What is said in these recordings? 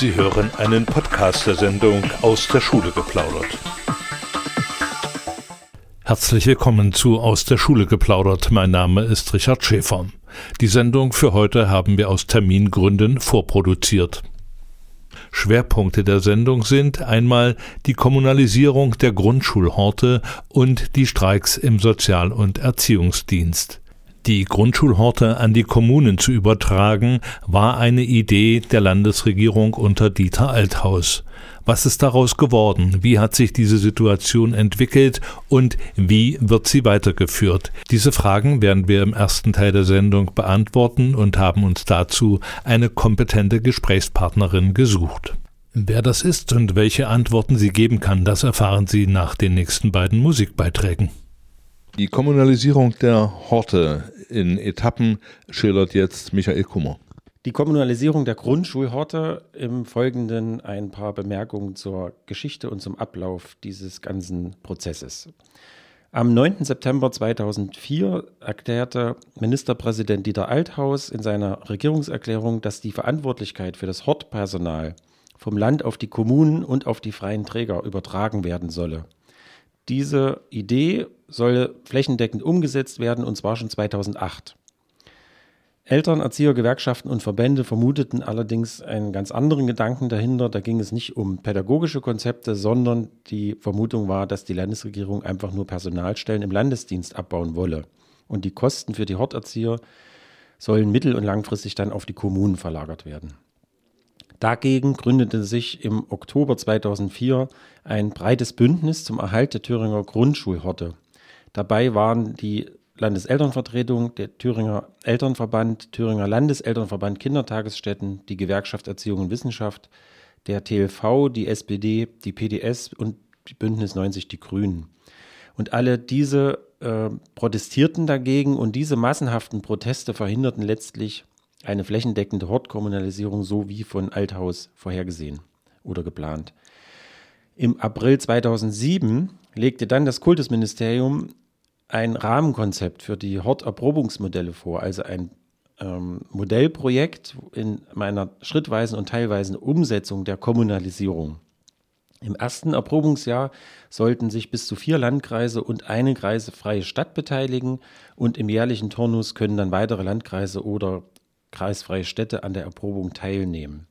Sie hören einen Podcast der Sendung aus der Schule geplaudert. Herzlich willkommen zu Aus der Schule geplaudert. Mein Name ist Richard Schäfer. Die Sendung für heute haben wir aus Termingründen vorproduziert. Schwerpunkte der Sendung sind einmal die Kommunalisierung der Grundschulhorte und die Streiks im Sozial- und Erziehungsdienst. Die Grundschulhorte an die Kommunen zu übertragen, war eine Idee der Landesregierung unter Dieter Althaus. Was ist daraus geworden? Wie hat sich diese Situation entwickelt und wie wird sie weitergeführt? Diese Fragen werden wir im ersten Teil der Sendung beantworten und haben uns dazu eine kompetente Gesprächspartnerin gesucht. Wer das ist und welche Antworten sie geben kann, das erfahren Sie nach den nächsten beiden Musikbeiträgen. Die Kommunalisierung der Horte in Etappen schildert jetzt Michael Kummer. Die Kommunalisierung der Grundschulhorte im Folgenden ein paar Bemerkungen zur Geschichte und zum Ablauf dieses ganzen Prozesses. Am 9. September 2004 erklärte Ministerpräsident Dieter Althaus in seiner Regierungserklärung, dass die Verantwortlichkeit für das Hortpersonal vom Land auf die Kommunen und auf die freien Träger übertragen werden solle. Diese Idee soll flächendeckend umgesetzt werden und zwar schon 2008. Eltern, Erzieher, Gewerkschaften und Verbände vermuteten allerdings einen ganz anderen Gedanken dahinter. Da ging es nicht um pädagogische Konzepte, sondern die Vermutung war, dass die Landesregierung einfach nur Personalstellen im Landesdienst abbauen wolle. Und die Kosten für die Horterzieher sollen mittel- und langfristig dann auf die Kommunen verlagert werden. Dagegen gründete sich im Oktober 2004 ein breites Bündnis zum Erhalt der Thüringer Grundschulhorte. Dabei waren die Landeselternvertretung, der Thüringer Elternverband, Thüringer Landeselternverband Kindertagesstätten, die Gewerkschaft Erziehung und Wissenschaft, der TLV, die SPD, die PDS und die Bündnis 90 Die Grünen. Und alle diese äh, protestierten dagegen und diese massenhaften Proteste verhinderten letztlich eine flächendeckende Hortkommunalisierung, so wie von Althaus vorhergesehen oder geplant. Im April 2007 legte dann das Kultusministerium ein Rahmenkonzept für die Horterprobungsmodelle vor, also ein ähm, Modellprojekt in meiner schrittweisen und teilweisen Umsetzung der Kommunalisierung. Im ersten Erprobungsjahr sollten sich bis zu vier Landkreise und eine kreisfreie Stadt beteiligen und im jährlichen Turnus können dann weitere Landkreise oder kreisfreie Städte an der Erprobung teilnehmen.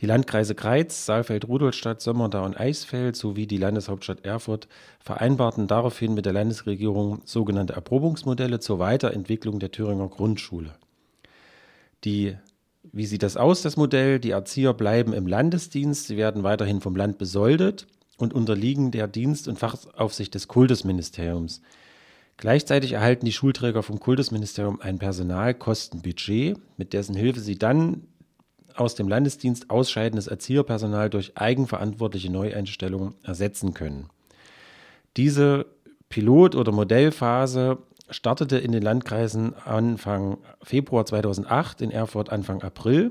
Die Landkreise Greiz, Saalfeld, Rudolstadt, Sömmerda und Eisfeld sowie die Landeshauptstadt Erfurt vereinbarten daraufhin mit der Landesregierung sogenannte Erprobungsmodelle zur Weiterentwicklung der Thüringer Grundschule. Die, wie sieht das aus, das Modell? Die Erzieher bleiben im Landesdienst, sie werden weiterhin vom Land besoldet und unterliegen der Dienst- und Fachaufsicht des Kultusministeriums. Gleichzeitig erhalten die Schulträger vom Kultusministerium ein Personalkostenbudget, mit dessen Hilfe sie dann aus dem Landesdienst ausscheidendes Erzieherpersonal durch eigenverantwortliche Neueinstellungen ersetzen können. Diese Pilot- oder Modellphase startete in den Landkreisen Anfang Februar 2008, in Erfurt Anfang April,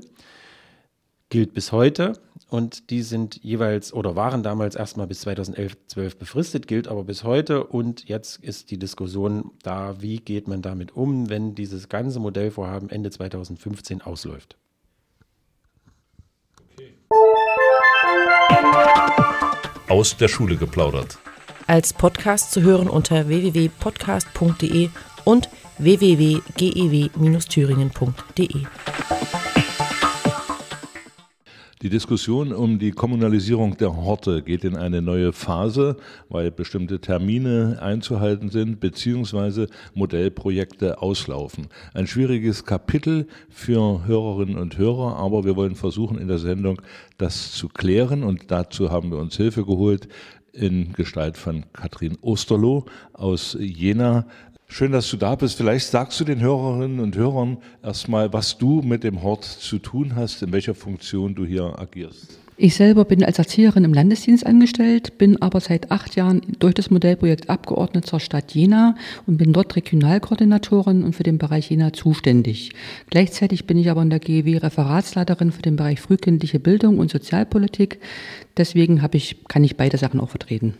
gilt bis heute und die sind jeweils oder waren damals erstmal bis 2011, 12 befristet, gilt aber bis heute und jetzt ist die Diskussion da, wie geht man damit um, wenn dieses ganze Modellvorhaben Ende 2015 ausläuft. Aus der Schule geplaudert. Als Podcast zu hören unter www.podcast.de und www.gew-thüringen.de. Die Diskussion um die Kommunalisierung der Horte geht in eine neue Phase, weil bestimmte Termine einzuhalten sind, beziehungsweise Modellprojekte auslaufen. Ein schwieriges Kapitel für Hörerinnen und Hörer, aber wir wollen versuchen in der Sendung das zu klären und dazu haben wir uns Hilfe geholt in Gestalt von Katrin Osterloh aus Jena, Schön, dass du da bist. Vielleicht sagst du den Hörerinnen und Hörern erstmal, was du mit dem Hort zu tun hast, in welcher Funktion du hier agierst. Ich selber bin als Erzieherin im Landesdienst angestellt, bin aber seit acht Jahren durch das Modellprojekt Abgeordnet zur Stadt Jena und bin dort Regionalkoordinatorin und für den Bereich Jena zuständig. Gleichzeitig bin ich aber in der GEW Referatsleiterin für den Bereich frühkindliche Bildung und Sozialpolitik. Deswegen ich, kann ich beide Sachen auch vertreten.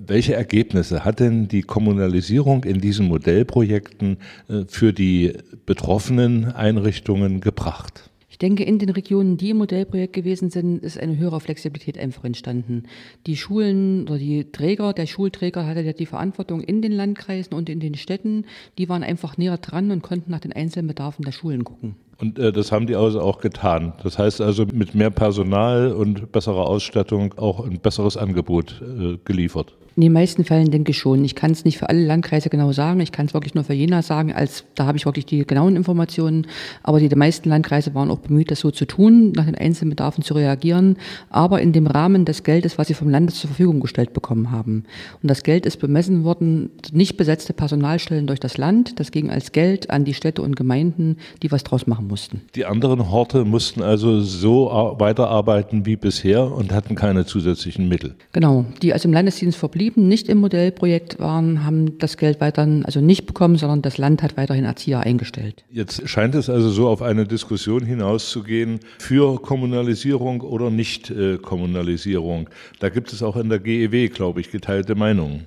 Welche Ergebnisse hat denn die Kommunalisierung in diesen Modellprojekten äh, für die betroffenen Einrichtungen gebracht? Ich denke, in den Regionen, die im Modellprojekt gewesen sind, ist eine höhere Flexibilität einfach entstanden. Die Schulen oder die Träger, der Schulträger hatte ja die Verantwortung in den Landkreisen und in den Städten. Die waren einfach näher dran und konnten nach den einzelnen Bedarfen der Schulen gucken. Und äh, das haben die also auch getan. Das heißt also mit mehr Personal und besserer Ausstattung auch ein besseres Angebot äh, geliefert. In den meisten Fällen denke ich schon. Ich kann es nicht für alle Landkreise genau sagen. Ich kann es wirklich nur für Jena sagen, als da habe ich wirklich die genauen Informationen. Aber die, die meisten Landkreise waren auch bemüht, das so zu tun, nach den einzelnen Bedarfen zu reagieren, aber in dem Rahmen des Geldes, was sie vom Land zur Verfügung gestellt bekommen haben. Und das Geld ist bemessen worden, nicht besetzte Personalstellen durch das Land. Das ging als Geld an die Städte und Gemeinden, die was draus machen mussten. Die anderen Horte mussten also so weiterarbeiten wie bisher und hatten keine zusätzlichen Mittel. Genau, die also im Landesdienst verblieben nicht im Modellprojekt waren, haben das Geld weiterhin, also nicht bekommen, sondern das Land hat weiterhin Erzieher eingestellt. Jetzt scheint es also so auf eine Diskussion hinauszugehen für Kommunalisierung oder Nicht-Kommunalisierung. Da gibt es auch in der GEW, glaube ich, geteilte Meinungen.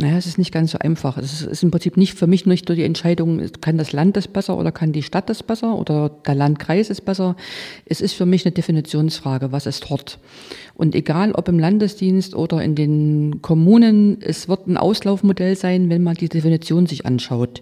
Naja, es ist nicht ganz so einfach. Es ist im Prinzip nicht für mich nicht nur die Entscheidung, kann das Land das besser oder kann die Stadt das besser oder der Landkreis ist besser. Es ist für mich eine Definitionsfrage, was ist dort. Und egal ob im Landesdienst oder in den Kommunen, es wird ein Auslaufmodell sein, wenn man die Definition sich anschaut.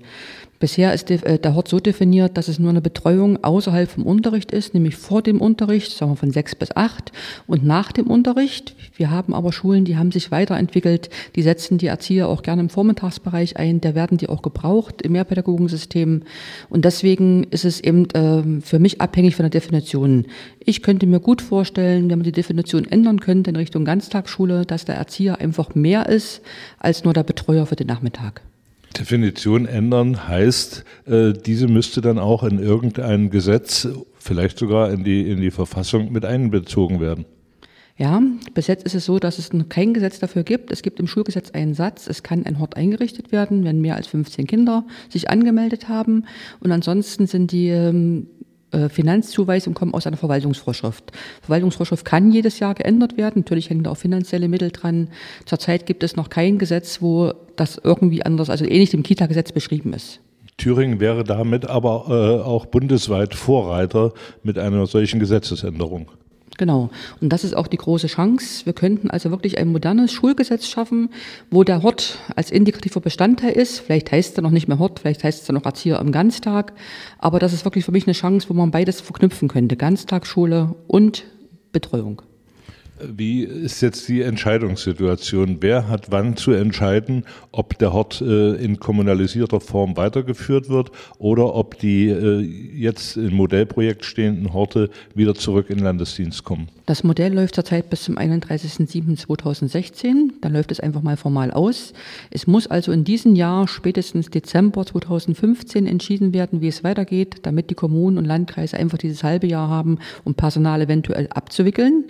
Bisher ist äh, der Hort so definiert, dass es nur eine Betreuung außerhalb vom Unterricht ist, nämlich vor dem Unterricht, sagen wir von sechs bis acht und nach dem Unterricht. Wir haben aber Schulen, die haben sich weiterentwickelt, die setzen die Erzieher auch gerne im Vormittagsbereich ein, da werden die auch gebraucht im Mehrpädagogensystem. Und deswegen ist es eben äh, für mich abhängig von der Definition. Ich könnte mir gut vorstellen, wenn man die Definition ändern könnte in Richtung Ganztagsschule, dass der Erzieher einfach mehr ist als nur der Betreuer für den Nachmittag. Definition ändern heißt, äh, diese müsste dann auch in irgendein Gesetz, vielleicht sogar in die, in die Verfassung mit einbezogen werden. Ja, bis jetzt ist es so, dass es kein Gesetz dafür gibt. Es gibt im Schulgesetz einen Satz, es kann ein Hort eingerichtet werden, wenn mehr als 15 Kinder sich angemeldet haben. Und ansonsten sind die äh, Finanzzuweisungen kommen aus einer Verwaltungsvorschrift. Verwaltungsvorschrift kann jedes Jahr geändert werden. Natürlich hängen da auch finanzielle Mittel dran. Zurzeit gibt es noch kein Gesetz, wo das irgendwie anders, also ähnlich dem Kita-Gesetz beschrieben ist. Thüringen wäre damit aber äh, auch bundesweit Vorreiter mit einer solchen Gesetzesänderung. Genau. Und das ist auch die große Chance. Wir könnten also wirklich ein modernes Schulgesetz schaffen, wo der Hort als indikativer Bestandteil ist. Vielleicht heißt er noch nicht mehr Hort, vielleicht heißt es noch Erzieher am Ganztag. Aber das ist wirklich für mich eine Chance, wo man beides verknüpfen könnte. Ganztagsschule und Betreuung. Wie ist jetzt die Entscheidungssituation? Wer hat wann zu entscheiden, ob der Hort äh, in kommunalisierter Form weitergeführt wird oder ob die äh, jetzt im Modellprojekt stehenden Horte wieder zurück in Landesdienst kommen? Das Modell läuft zurzeit bis zum 31.07.2016. Dann läuft es einfach mal formal aus. Es muss also in diesem Jahr, spätestens Dezember 2015, entschieden werden, wie es weitergeht, damit die Kommunen und Landkreise einfach dieses halbe Jahr haben, um Personal eventuell abzuwickeln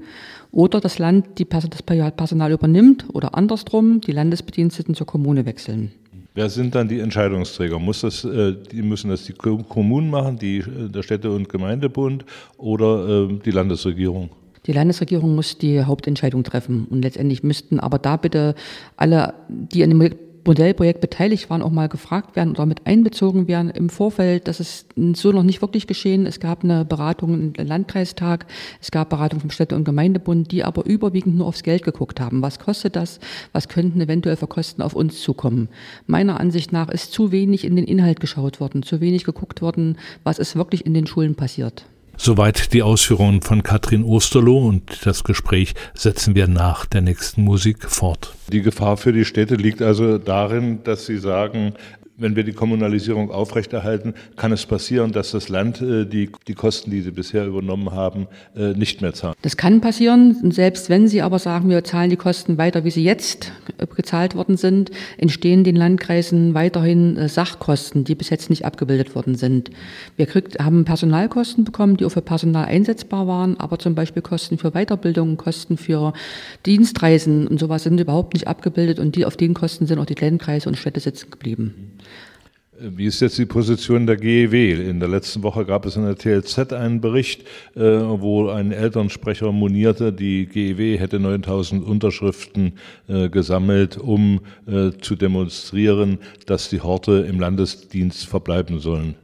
oder das Land die, das Personal übernimmt oder andersrum die Landesbediensteten zur Kommune wechseln. Wer sind dann die Entscheidungsträger? Muss das, äh, die müssen das die Kommunen machen, die, äh, der Städte- und Gemeindebund oder äh, die Landesregierung? Die Landesregierung muss die Hauptentscheidung treffen. Und letztendlich müssten aber da bitte alle, die an dem Modellprojekt beteiligt waren, auch mal gefragt werden oder mit einbezogen werden im Vorfeld. Das ist so noch nicht wirklich geschehen. Es gab eine Beratung im Landkreistag, es gab Beratung vom Städte- und Gemeindebund, die aber überwiegend nur aufs Geld geguckt haben. Was kostet das? Was könnten eventuell für Kosten auf uns zukommen? Meiner Ansicht nach ist zu wenig in den Inhalt geschaut worden, zu wenig geguckt worden, was ist wirklich in den Schulen passiert. Soweit die Ausführungen von Katrin Osterloh und das Gespräch setzen wir nach der nächsten Musik fort. Die Gefahr für die Städte liegt also darin, dass Sie sagen, wenn wir die Kommunalisierung aufrechterhalten, kann es passieren, dass das Land äh, die, die Kosten, die sie bisher übernommen haben, äh, nicht mehr zahlt. Das kann passieren. Selbst wenn Sie aber sagen, wir zahlen die Kosten weiter, wie sie jetzt äh, gezahlt worden sind, entstehen den Landkreisen weiterhin Sachkosten, die bis jetzt nicht abgebildet worden sind. Wir kriegt, haben Personalkosten bekommen, die auch für Personal einsetzbar waren, aber zum Beispiel Kosten für Weiterbildung, Kosten für Dienstreisen und sowas sind überhaupt nicht abgebildet und die auf den Kosten sind auch die Landkreise und Städte sitzen geblieben. Wie ist jetzt die Position der GEW? In der letzten Woche gab es in der TLZ einen Bericht, äh, wo ein Elternsprecher monierte, die GEW hätte 9000 Unterschriften äh, gesammelt, um äh, zu demonstrieren, dass die Horte im Landesdienst verbleiben sollen.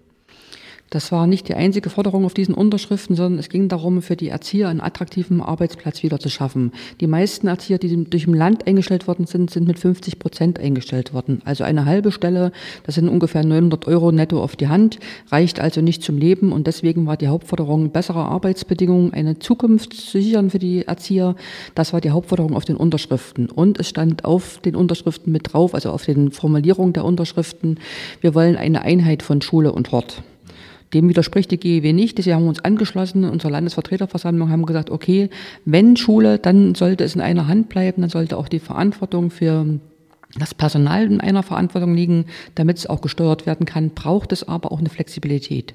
Das war nicht die einzige Forderung auf diesen Unterschriften, sondern es ging darum, für die Erzieher einen attraktiven Arbeitsplatz wieder zu schaffen. Die meisten Erzieher, die durch im Land eingestellt worden sind, sind mit 50 Prozent eingestellt worden. Also eine halbe Stelle, das sind ungefähr 900 Euro netto auf die Hand, reicht also nicht zum Leben und deswegen war die Hauptforderung bessere Arbeitsbedingungen, eine Zukunft zu sichern für die Erzieher. Das war die Hauptforderung auf den Unterschriften. Und es stand auf den Unterschriften mit drauf, also auf den Formulierungen der Unterschriften, wir wollen eine Einheit von Schule und Hort. Dem widerspricht die GEW nicht. Deswegen haben uns angeschlossen. Unsere Landesvertreterversammlung haben gesagt, okay, wenn Schule, dann sollte es in einer Hand bleiben, dann sollte auch die Verantwortung für das Personal in einer Verantwortung liegen, damit es auch gesteuert werden kann, braucht es aber auch eine Flexibilität.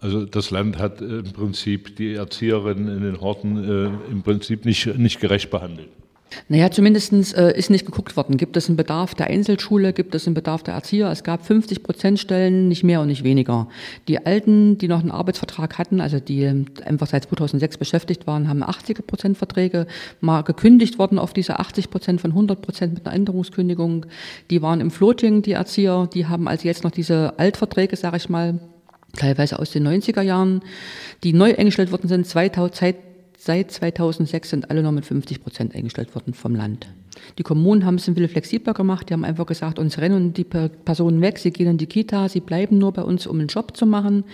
Also das Land hat äh, im Prinzip die Erzieherinnen in den Horten äh, im Prinzip nicht, nicht gerecht behandelt. Naja, zumindest äh, ist nicht geguckt worden. Gibt es einen Bedarf der Einzelschule, gibt es einen Bedarf der Erzieher? Es gab 50 Prozent Stellen, nicht mehr und nicht weniger. Die Alten, die noch einen Arbeitsvertrag hatten, also die ähm, einfach seit 2006 beschäftigt waren, haben 80 Prozent Verträge mal gekündigt worden auf diese 80 Prozent von 100 Prozent mit einer Änderungskündigung. Die waren im Floating, die Erzieher, die haben also jetzt noch diese Altverträge, sage ich mal, teilweise aus den 90er Jahren, die neu eingestellt worden sind, 2000, Seit 2006 sind alle noch mit 50 Prozent eingestellt worden vom Land. Die Kommunen haben es ein bisschen flexibler gemacht. Die haben einfach gesagt, uns rennen die Personen weg, sie gehen in die Kita, sie bleiben nur bei uns, um einen Job zu machen.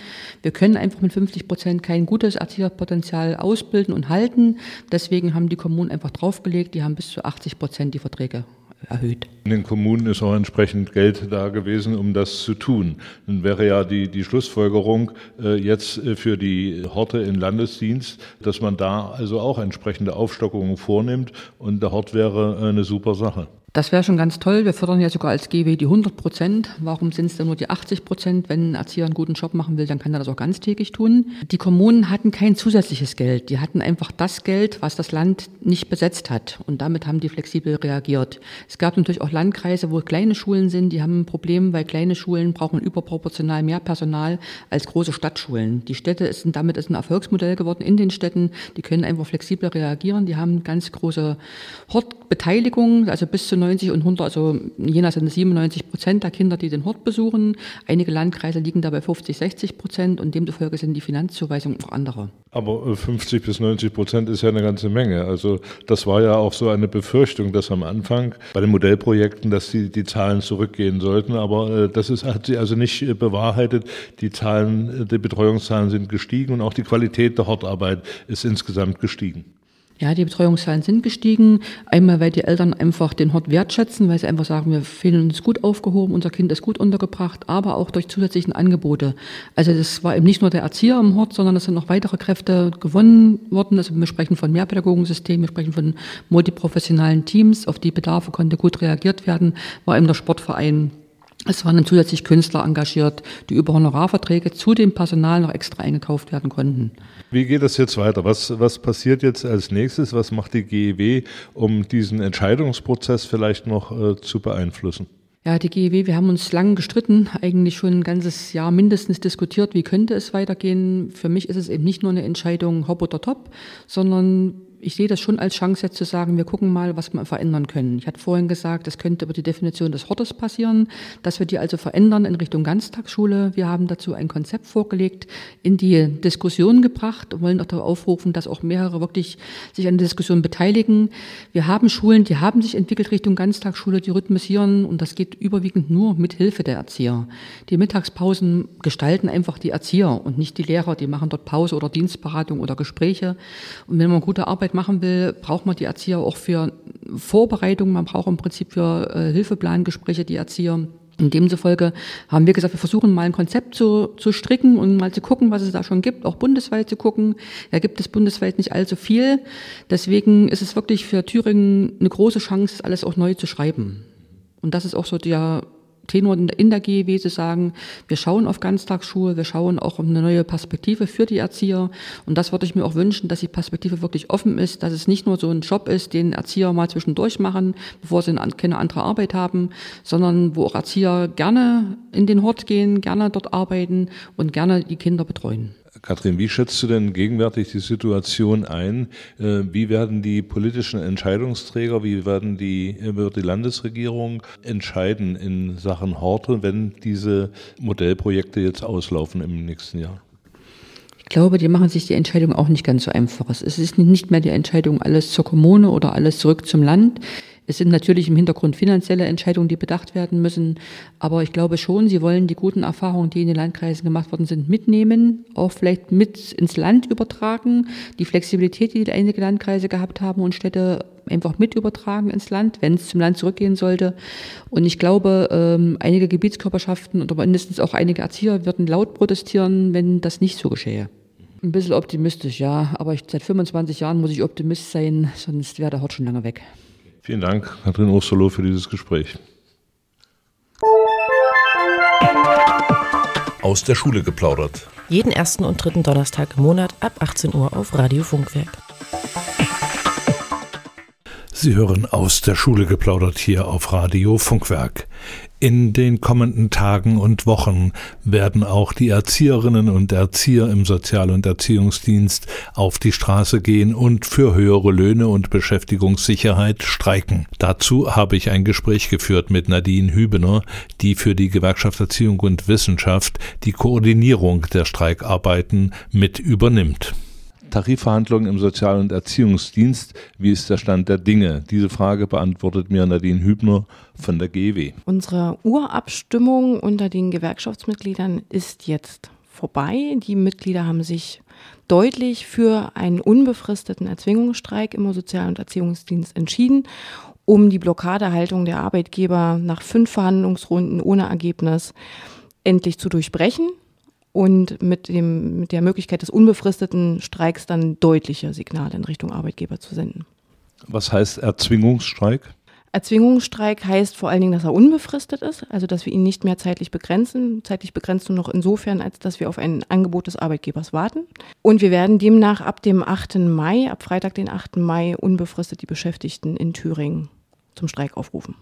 Wir können einfach mit 50 Prozent kein gutes Erzieherpotenzial ausbilden und halten. Deswegen haben die Kommunen einfach draufgelegt, die haben bis zu 80 Prozent die Verträge erhöht. In den Kommunen ist auch entsprechend Geld da gewesen, um das zu tun. Dann wäre ja die, die Schlussfolgerung äh, jetzt äh, für die Horte in Landesdienst, dass man da also auch entsprechende Aufstockungen vornimmt und der Hort wäre eine super Sache. Das wäre schon ganz toll. Wir fördern ja sogar als GW die 100 Prozent. Warum sind es denn nur die 80 Prozent? Wenn ein Erzieher einen guten Job machen will, dann kann er das auch ganztägig tun. Die Kommunen hatten kein zusätzliches Geld. Die hatten einfach das Geld, was das Land nicht besetzt hat. Und damit haben die flexibel reagiert. Es gab natürlich auch Landkreise, wo kleine Schulen sind. Die haben ein Problem, weil kleine Schulen brauchen überproportional mehr Personal als große Stadtschulen. Die Städte sind damit ist ein Erfolgsmodell geworden in den Städten. Die können einfach flexibler reagieren. Die haben ganz große Hortbeteiligung, also bis zu 90 und 100, also in Jena sind es 97 Prozent der Kinder, die den Hort besuchen. Einige Landkreise liegen dabei 50, 60 Prozent und demzufolge sind die Finanzzuweisungen auch andere. Aber 50 äh, bis 90 Prozent ist ja eine ganze Menge. Also das war ja auch so eine Befürchtung, dass am Anfang bei den Modellprojekten, dass die, die Zahlen zurückgehen sollten. Aber äh, das ist, hat sie also nicht äh, bewahrheitet. Die Zahlen, die Betreuungszahlen sind gestiegen und auch die Qualität der Hortarbeit ist insgesamt gestiegen. Ja, die Betreuungszahlen sind gestiegen. Einmal, weil die Eltern einfach den Hort wertschätzen, weil sie einfach sagen, wir fühlen uns gut aufgehoben, unser Kind ist gut untergebracht, aber auch durch zusätzlichen Angebote. Also das war eben nicht nur der Erzieher am Hort, sondern es sind noch weitere Kräfte gewonnen worden. Also wir sprechen von Mehrpädagogensystemen, wir sprechen von multiprofessionalen Teams, auf die Bedarfe konnte gut reagiert werden, war eben der Sportverein es waren zusätzlich Künstler engagiert, die über Honorarverträge zu dem Personal noch extra eingekauft werden konnten. Wie geht das jetzt weiter? Was, was passiert jetzt als nächstes? Was macht die GEW, um diesen Entscheidungsprozess vielleicht noch äh, zu beeinflussen? Ja, die GEW, wir haben uns lang gestritten, eigentlich schon ein ganzes Jahr mindestens diskutiert, wie könnte es weitergehen. Für mich ist es eben nicht nur eine Entscheidung hopp oder top, sondern ich sehe das schon als Chance jetzt zu sagen, wir gucken mal, was wir verändern können. Ich hatte vorhin gesagt, das könnte über die Definition des Hortes passieren, dass wir die also verändern in Richtung Ganztagsschule. Wir haben dazu ein Konzept vorgelegt, in die Diskussion gebracht und wollen auch darauf aufrufen, dass auch mehrere wirklich sich an der Diskussion beteiligen. Wir haben Schulen, die haben sich entwickelt Richtung Ganztagsschule, die rhythmisieren und das geht überwiegend nur mit Hilfe der Erzieher. Die Mittagspausen gestalten einfach die Erzieher und nicht die Lehrer, die machen dort Pause oder Dienstberatung oder Gespräche. Und wenn man gute Arbeit machen will, braucht man die Erzieher auch für Vorbereitung. Man braucht im Prinzip für äh, Hilfeplangespräche die Erzieher. In demzufolge haben wir gesagt, wir versuchen mal ein Konzept zu, zu stricken und mal zu gucken, was es da schon gibt, auch bundesweit zu gucken. Da gibt es bundesweit nicht allzu viel. Deswegen ist es wirklich für Thüringen eine große Chance, alles auch neu zu schreiben. Und das ist auch so der Tenor in der GEW sagen, wir schauen auf Ganztagsschuhe, wir schauen auch um eine neue Perspektive für die Erzieher. Und das würde ich mir auch wünschen, dass die Perspektive wirklich offen ist, dass es nicht nur so ein Job ist, den Erzieher mal zwischendurch machen, bevor sie keine andere Arbeit haben, sondern wo auch Erzieher gerne in den Hort gehen, gerne dort arbeiten und gerne die Kinder betreuen. Kathrin, wie schätzt du denn gegenwärtig die Situation ein? Äh, wie werden die politischen Entscheidungsträger, wie werden die, wird die Landesregierung entscheiden in Sachen Horte, wenn diese Modellprojekte jetzt auslaufen im nächsten Jahr? Ich glaube, die machen sich die Entscheidung auch nicht ganz so einfach. Es ist nicht mehr die Entscheidung, alles zur Kommune oder alles zurück zum Land. Es sind natürlich im Hintergrund finanzielle Entscheidungen, die bedacht werden müssen. Aber ich glaube schon, sie wollen die guten Erfahrungen, die in den Landkreisen gemacht worden sind, mitnehmen, auch vielleicht mit ins Land übertragen. Die Flexibilität, die einige Landkreise gehabt haben und Städte einfach mit übertragen ins Land, wenn es zum Land zurückgehen sollte. Und ich glaube, ähm, einige Gebietskörperschaften oder mindestens auch einige Erzieher würden laut protestieren, wenn das nicht so geschehe. Ein bisschen optimistisch, ja. Aber ich, seit 25 Jahren muss ich Optimist sein, sonst wäre der Hort schon lange weg. Vielen Dank, Katrin Ursolo, für dieses Gespräch. Aus der Schule geplaudert. Jeden ersten und dritten Donnerstag im Monat ab 18 Uhr auf Radio Funkwerk. Sie hören aus der Schule geplaudert hier auf Radio Funkwerk. In den kommenden Tagen und Wochen werden auch die Erzieherinnen und Erzieher im Sozial- und Erziehungsdienst auf die Straße gehen und für höhere Löhne und Beschäftigungssicherheit streiken. Dazu habe ich ein Gespräch geführt mit Nadine Hübener, die für die Gewerkschaft Erziehung und Wissenschaft die Koordinierung der Streikarbeiten mit übernimmt. Tarifverhandlungen im Sozial- und Erziehungsdienst. Wie ist der Stand der Dinge? Diese Frage beantwortet mir Nadine Hübner von der GEW. Unsere Urabstimmung unter den Gewerkschaftsmitgliedern ist jetzt vorbei. Die Mitglieder haben sich deutlich für einen unbefristeten Erzwingungsstreik im Sozial- und Erziehungsdienst entschieden, um die Blockadehaltung der Arbeitgeber nach fünf Verhandlungsrunden ohne Ergebnis endlich zu durchbrechen und mit, dem, mit der Möglichkeit des unbefristeten Streiks dann deutliche Signale in Richtung Arbeitgeber zu senden. Was heißt Erzwingungsstreik? Erzwingungsstreik heißt vor allen Dingen, dass er unbefristet ist, also dass wir ihn nicht mehr zeitlich begrenzen. Zeitlich begrenzt nur noch insofern, als dass wir auf ein Angebot des Arbeitgebers warten. Und wir werden demnach ab dem 8. Mai, ab Freitag, den 8. Mai, unbefristet die Beschäftigten in Thüringen zum Streik aufrufen.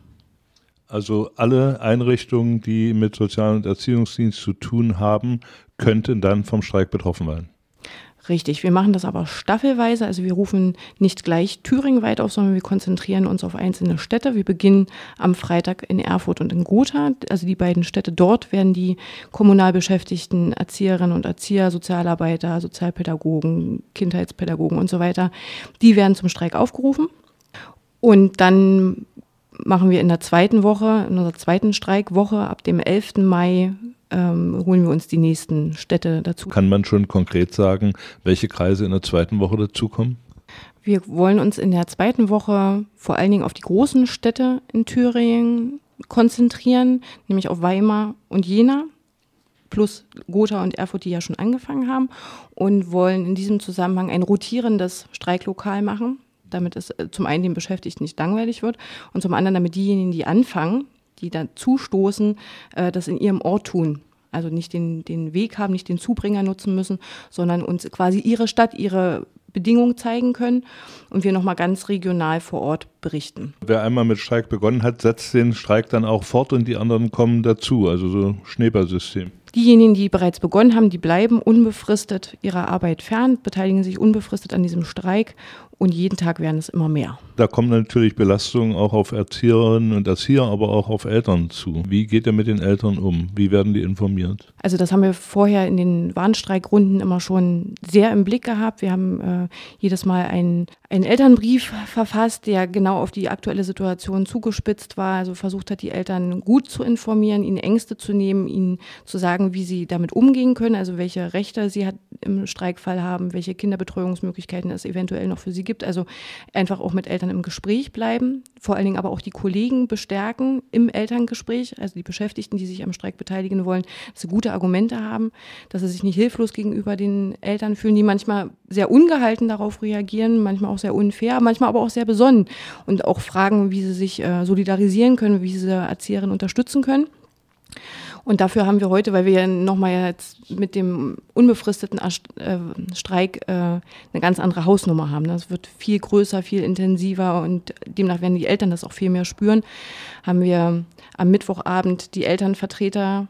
Also alle Einrichtungen, die mit Sozial- und Erziehungsdienst zu tun haben, könnten dann vom Streik betroffen sein. Richtig, wir machen das aber staffelweise. Also wir rufen nicht gleich Thüringen weit auf, sondern wir konzentrieren uns auf einzelne Städte. Wir beginnen am Freitag in Erfurt und in Gotha. Also die beiden Städte dort werden die kommunal beschäftigten Erzieherinnen und Erzieher, Sozialarbeiter, Sozialpädagogen, Kindheitspädagogen und so weiter, die werden zum Streik aufgerufen. Und dann machen wir in der zweiten Woche, in unserer zweiten Streikwoche, ab dem 11. Mai, ähm, holen wir uns die nächsten Städte dazu. Kann man schon konkret sagen, welche Kreise in der zweiten Woche dazukommen? Wir wollen uns in der zweiten Woche vor allen Dingen auf die großen Städte in Thüringen konzentrieren, nämlich auf Weimar und Jena plus Gotha und Erfurt, die ja schon angefangen haben und wollen in diesem Zusammenhang ein rotierendes Streiklokal machen damit es äh, zum einen den Beschäftigten nicht langweilig wird und zum anderen damit diejenigen, die anfangen, die dann zustoßen, äh, das in ihrem Ort tun. Also nicht den, den Weg haben, nicht den Zubringer nutzen müssen, sondern uns quasi ihre Stadt, ihre Bedingungen zeigen können und wir nochmal ganz regional vor Ort berichten. Wer einmal mit Streik begonnen hat, setzt den Streik dann auch fort und die anderen kommen dazu, also so Schneeballsystem. Diejenigen, die bereits begonnen haben, die bleiben unbefristet ihrer Arbeit fern, beteiligen sich unbefristet an diesem Streik und jeden Tag werden es immer mehr. Da kommen natürlich Belastungen auch auf Erzieherinnen und Erzieher, aber auch auf Eltern zu. Wie geht er mit den Eltern um? Wie werden die informiert? Also das haben wir vorher in den Warnstreikrunden immer schon sehr im Blick gehabt. Wir haben äh, jedes Mal einen, einen Elternbrief verfasst, der genau auf die aktuelle Situation zugespitzt war. Also versucht hat, die Eltern gut zu informieren, ihnen Ängste zu nehmen, ihnen zu sagen, wie sie damit umgehen können, also welche Rechte sie hat, im Streikfall haben, welche Kinderbetreuungsmöglichkeiten es eventuell noch für sie gibt. Also einfach auch mit Eltern im Gespräch bleiben, vor allen Dingen aber auch die Kollegen bestärken im Elterngespräch, also die Beschäftigten, die sich am Streik beteiligen wollen, dass sie gute Argumente haben, dass sie sich nicht hilflos gegenüber den Eltern fühlen, die manchmal sehr ungehalten darauf reagieren, manchmal auch sehr unfair, manchmal aber auch sehr besonnen und auch fragen, wie sie sich äh, solidarisieren können, wie sie Erzieherinnen unterstützen können. Und dafür haben wir heute, weil wir ja nochmal jetzt mit dem unbefristeten äh, Streik äh, eine ganz andere Hausnummer haben. Das wird viel größer, viel intensiver und demnach werden die Eltern das auch viel mehr spüren, haben wir am Mittwochabend die Elternvertreter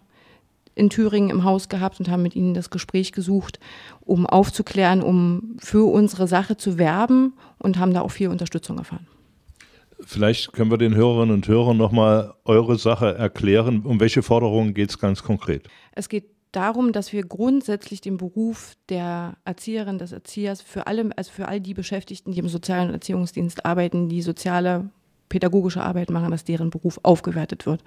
in Thüringen im Haus gehabt und haben mit ihnen das Gespräch gesucht, um aufzuklären, um für unsere Sache zu werben und haben da auch viel Unterstützung erfahren. Vielleicht können wir den Hörerinnen und Hörern nochmal eure Sache erklären. Um welche Forderungen geht es ganz konkret? Es geht darum, dass wir grundsätzlich den Beruf der Erzieherin, des Erziehers für alle, also für all die Beschäftigten, die im sozialen Erziehungsdienst arbeiten, die soziale pädagogische Arbeit machen, dass deren Beruf aufgewertet wird.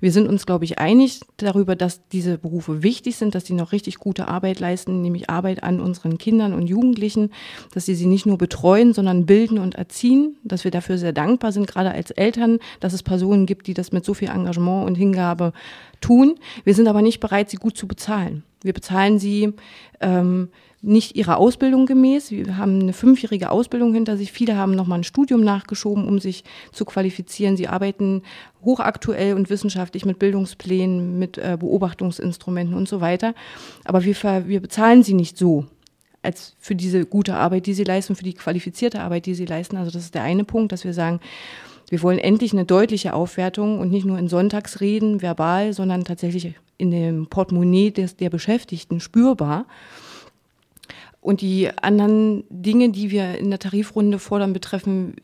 Wir sind uns, glaube ich, einig darüber, dass diese Berufe wichtig sind, dass die noch richtig gute Arbeit leisten, nämlich Arbeit an unseren Kindern und Jugendlichen, dass sie sie nicht nur betreuen, sondern bilden und erziehen, dass wir dafür sehr dankbar sind, gerade als Eltern, dass es Personen gibt, die das mit so viel Engagement und Hingabe tun. Wir sind aber nicht bereit, sie gut zu bezahlen. Wir bezahlen sie ähm, nicht ihrer Ausbildung gemäß. Wir haben eine fünfjährige Ausbildung hinter sich. Viele haben nochmal ein Studium nachgeschoben, um sich zu qualifizieren. Sie arbeiten hochaktuell und wissenschaftlich mit Bildungsplänen, mit äh, Beobachtungsinstrumenten und so weiter. Aber wir, wir bezahlen sie nicht so als für diese gute Arbeit, die sie leisten, für die qualifizierte Arbeit, die sie leisten. Also das ist der eine Punkt, dass wir sagen, wir wollen endlich eine deutliche Aufwertung und nicht nur in Sonntagsreden verbal, sondern tatsächlich in dem Portemonnaie des, der Beschäftigten spürbar. Und die anderen Dinge, die wir in der Tarifrunde fordern, betreffen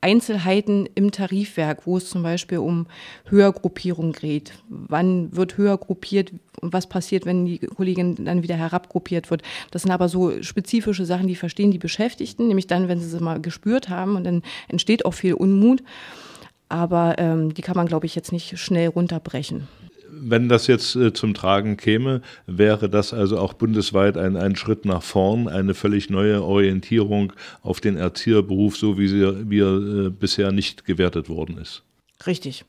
Einzelheiten im Tarifwerk, wo es zum Beispiel um Höhergruppierung geht. Wann wird höher gruppiert und was passiert, wenn die Kollegin dann wieder herabgruppiert wird. Das sind aber so spezifische Sachen, die verstehen die Beschäftigten, nämlich dann, wenn sie es mal gespürt haben und dann entsteht auch viel Unmut. Aber ähm, die kann man, glaube ich, jetzt nicht schnell runterbrechen wenn das jetzt äh, zum Tragen käme, wäre das also auch bundesweit ein, ein Schritt nach vorn, eine völlig neue Orientierung auf den Erzieherberuf, so wie, sie, wie er äh, bisher nicht gewertet worden ist. Richtig.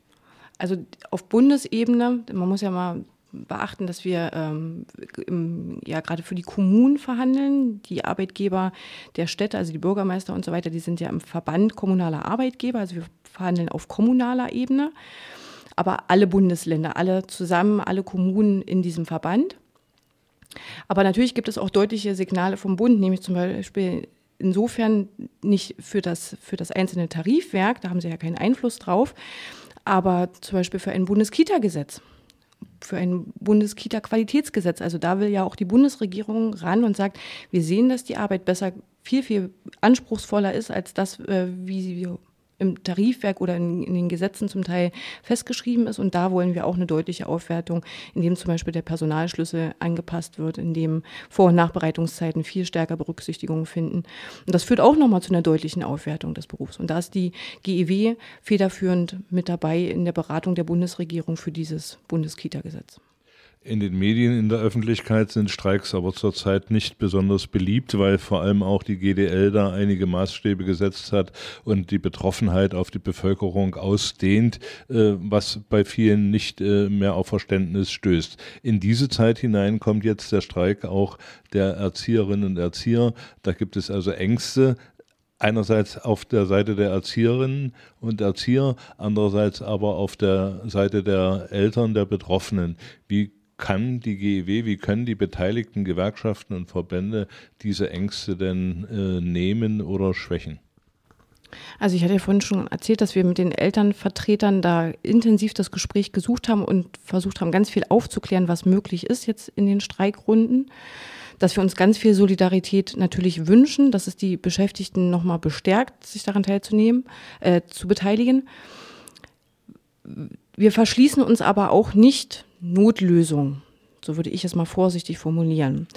Also auf Bundesebene, man muss ja mal beachten, dass wir ähm, im, ja gerade für die Kommunen verhandeln. Die Arbeitgeber der Städte, also die Bürgermeister und so weiter, die sind ja im Verband kommunaler Arbeitgeber. Also wir verhandeln auf kommunaler Ebene aber alle Bundesländer, alle zusammen, alle Kommunen in diesem Verband. Aber natürlich gibt es auch deutliche Signale vom Bund, nämlich zum Beispiel insofern nicht für das, für das einzelne Tarifwerk, da haben sie ja keinen Einfluss drauf, aber zum Beispiel für ein Bundeskita-Gesetz, für ein Bundeskita-Qualitätsgesetz. Also da will ja auch die Bundesregierung ran und sagt, wir sehen, dass die Arbeit besser, viel, viel anspruchsvoller ist als das, äh, wie sie im Tarifwerk oder in, in, den Gesetzen zum Teil festgeschrieben ist. Und da wollen wir auch eine deutliche Aufwertung, indem zum Beispiel der Personalschlüssel angepasst wird, indem Vor- und Nachbereitungszeiten viel stärker Berücksichtigung finden. Und das führt auch nochmal zu einer deutlichen Aufwertung des Berufs. Und da ist die GEW federführend mit dabei in der Beratung der Bundesregierung für dieses Bundeskita-Gesetz. In den Medien, in der Öffentlichkeit sind Streiks aber zurzeit nicht besonders beliebt, weil vor allem auch die GDL da einige Maßstäbe gesetzt hat und die Betroffenheit auf die Bevölkerung ausdehnt, äh, was bei vielen nicht äh, mehr auf Verständnis stößt. In diese Zeit hinein kommt jetzt der Streik auch der Erzieherinnen und Erzieher. Da gibt es also Ängste, einerseits auf der Seite der Erzieherinnen und Erzieher, andererseits aber auf der Seite der Eltern, der Betroffenen. Wie kann die GEW, wie können die beteiligten Gewerkschaften und Verbände diese Ängste denn äh, nehmen oder schwächen? Also ich hatte ja vorhin schon erzählt, dass wir mit den Elternvertretern da intensiv das Gespräch gesucht haben und versucht haben, ganz viel aufzuklären, was möglich ist jetzt in den Streikrunden. Dass wir uns ganz viel Solidarität natürlich wünschen, dass es die Beschäftigten nochmal bestärkt, sich daran teilzunehmen, äh, zu beteiligen. Wir verschließen uns aber auch nicht Notlösung. So würde ich es mal vorsichtig formulieren.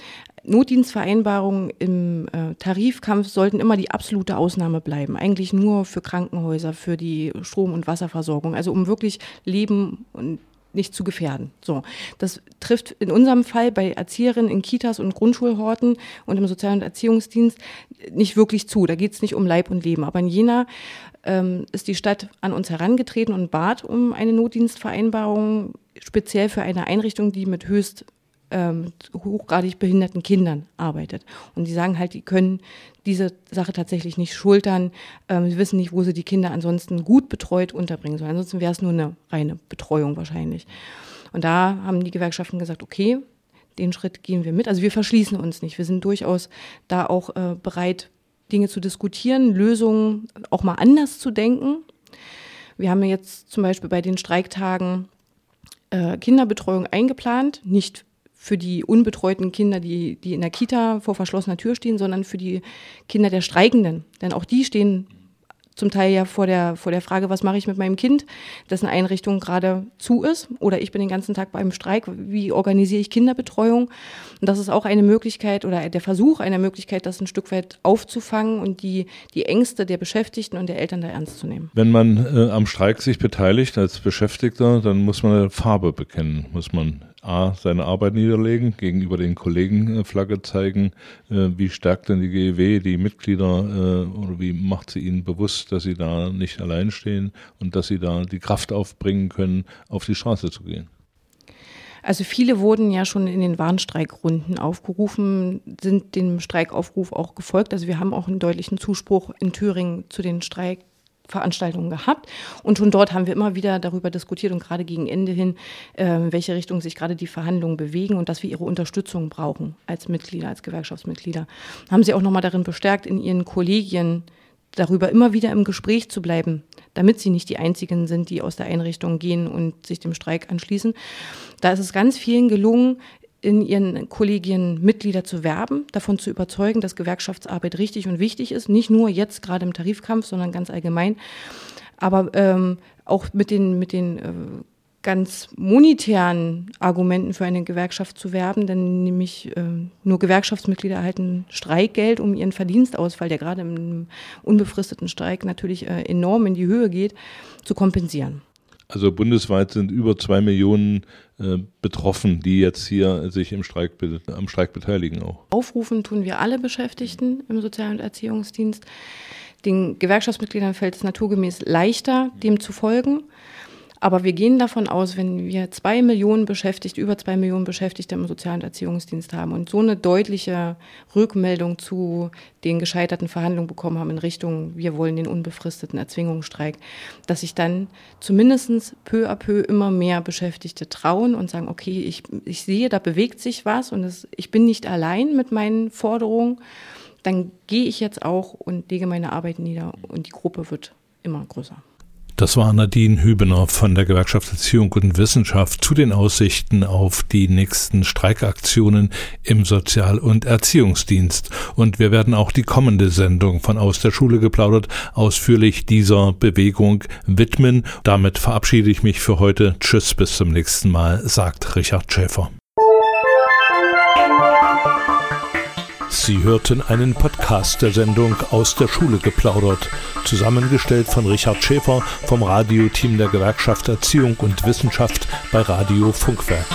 Notdienstvereinbarungen im äh, Tarifkampf sollten immer die absolute Ausnahme bleiben. Eigentlich nur für Krankenhäuser, für die Strom- und Wasserversorgung. Also um wirklich Leben und nicht zu gefährden. So, das trifft in unserem Fall bei Erzieherinnen in Kitas und Grundschulhorten und im Sozial- und Erziehungsdienst nicht wirklich zu. Da geht es nicht um Leib und Leben. Aber in Jena ähm, ist die Stadt an uns herangetreten und bat um eine Notdienstvereinbarung speziell für eine Einrichtung, die mit höchst ähm, hochgradig behinderten Kindern arbeitet. Und die sagen halt, die können diese Sache tatsächlich nicht schultern. Ähm, sie wissen nicht, wo sie die Kinder ansonsten gut betreut unterbringen sollen. Ansonsten wäre es nur eine reine Betreuung wahrscheinlich. Und da haben die Gewerkschaften gesagt, okay, den Schritt gehen wir mit. Also wir verschließen uns nicht. Wir sind durchaus da auch äh, bereit, Dinge zu diskutieren, Lösungen auch mal anders zu denken. Wir haben jetzt zum Beispiel bei den Streiktagen äh, Kinderbetreuung eingeplant, nicht für die unbetreuten Kinder, die, die in der Kita vor verschlossener Tür stehen, sondern für die Kinder der Streikenden. Denn auch die stehen zum Teil ja vor der, vor der Frage, was mache ich mit meinem Kind, dessen Einrichtung gerade zu ist oder ich bin den ganzen Tag beim Streik, wie organisiere ich Kinderbetreuung? Und das ist auch eine Möglichkeit oder der Versuch einer Möglichkeit, das ein Stück weit aufzufangen und die, die Ängste der Beschäftigten und der Eltern da ernst zu nehmen. Wenn man äh, am Streik sich beteiligt als Beschäftigter, dann muss man Farbe bekennen, muss man A, seine Arbeit niederlegen, gegenüber den Kollegen äh, Flagge zeigen. Äh, wie stärkt denn die GEW die Mitglieder äh, oder wie macht sie ihnen bewusst, dass sie da nicht allein stehen und dass sie da die Kraft aufbringen können, auf die Straße zu gehen? Also viele wurden ja schon in den Warnstreikrunden aufgerufen, sind dem Streikaufruf auch gefolgt. Also wir haben auch einen deutlichen Zuspruch in Thüringen zu den Streik Veranstaltungen gehabt. Und schon dort haben wir immer wieder darüber diskutiert und gerade gegen Ende hin, äh, welche Richtung sich gerade die Verhandlungen bewegen und dass wir ihre Unterstützung brauchen als Mitglieder, als Gewerkschaftsmitglieder. Haben sie auch nochmal darin bestärkt, in ihren Kollegien darüber immer wieder im Gespräch zu bleiben, damit sie nicht die einzigen sind, die aus der Einrichtung gehen und sich dem Streik anschließen. Da ist es ganz vielen gelungen, in ihren Kollegien Mitglieder zu werben, davon zu überzeugen, dass Gewerkschaftsarbeit richtig und wichtig ist, nicht nur jetzt gerade im Tarifkampf, sondern ganz allgemein, aber ähm, auch mit den, mit den äh, ganz monetären Argumenten für eine Gewerkschaft zu werben, denn nämlich äh, nur Gewerkschaftsmitglieder erhalten Streikgeld, um ihren Verdienstausfall, der gerade im unbefristeten Streik natürlich äh, enorm in die Höhe geht, zu kompensieren. Also bundesweit sind über zwei Millionen äh, betroffen, die jetzt hier sich im Streik, am Streik beteiligen auch. Aufrufen tun wir alle Beschäftigten im Sozial- und Erziehungsdienst. Den Gewerkschaftsmitgliedern fällt es naturgemäß leichter, dem zu folgen. Aber wir gehen davon aus, wenn wir zwei Millionen Beschäftigte, über zwei Millionen Beschäftigte im Sozialen Erziehungsdienst haben und so eine deutliche Rückmeldung zu den gescheiterten Verhandlungen bekommen haben in Richtung, wir wollen den unbefristeten Erzwingungsstreik, dass sich dann zumindest peu à peu immer mehr Beschäftigte trauen und sagen, okay, ich, ich sehe, da bewegt sich was und es, ich bin nicht allein mit meinen Forderungen, dann gehe ich jetzt auch und lege meine Arbeit nieder und die Gruppe wird immer größer. Das war Nadine Hübener von der Gewerkschaft Erziehung und Wissenschaft zu den Aussichten auf die nächsten Streikaktionen im Sozial- und Erziehungsdienst. Und wir werden auch die kommende Sendung von Aus der Schule geplaudert ausführlich dieser Bewegung widmen. Damit verabschiede ich mich für heute. Tschüss, bis zum nächsten Mal, sagt Richard Schäfer. Sie hörten einen Podcast der Sendung Aus der Schule geplaudert, zusammengestellt von Richard Schäfer vom Radioteam der Gewerkschaft Erziehung und Wissenschaft bei Radio Funkwerk.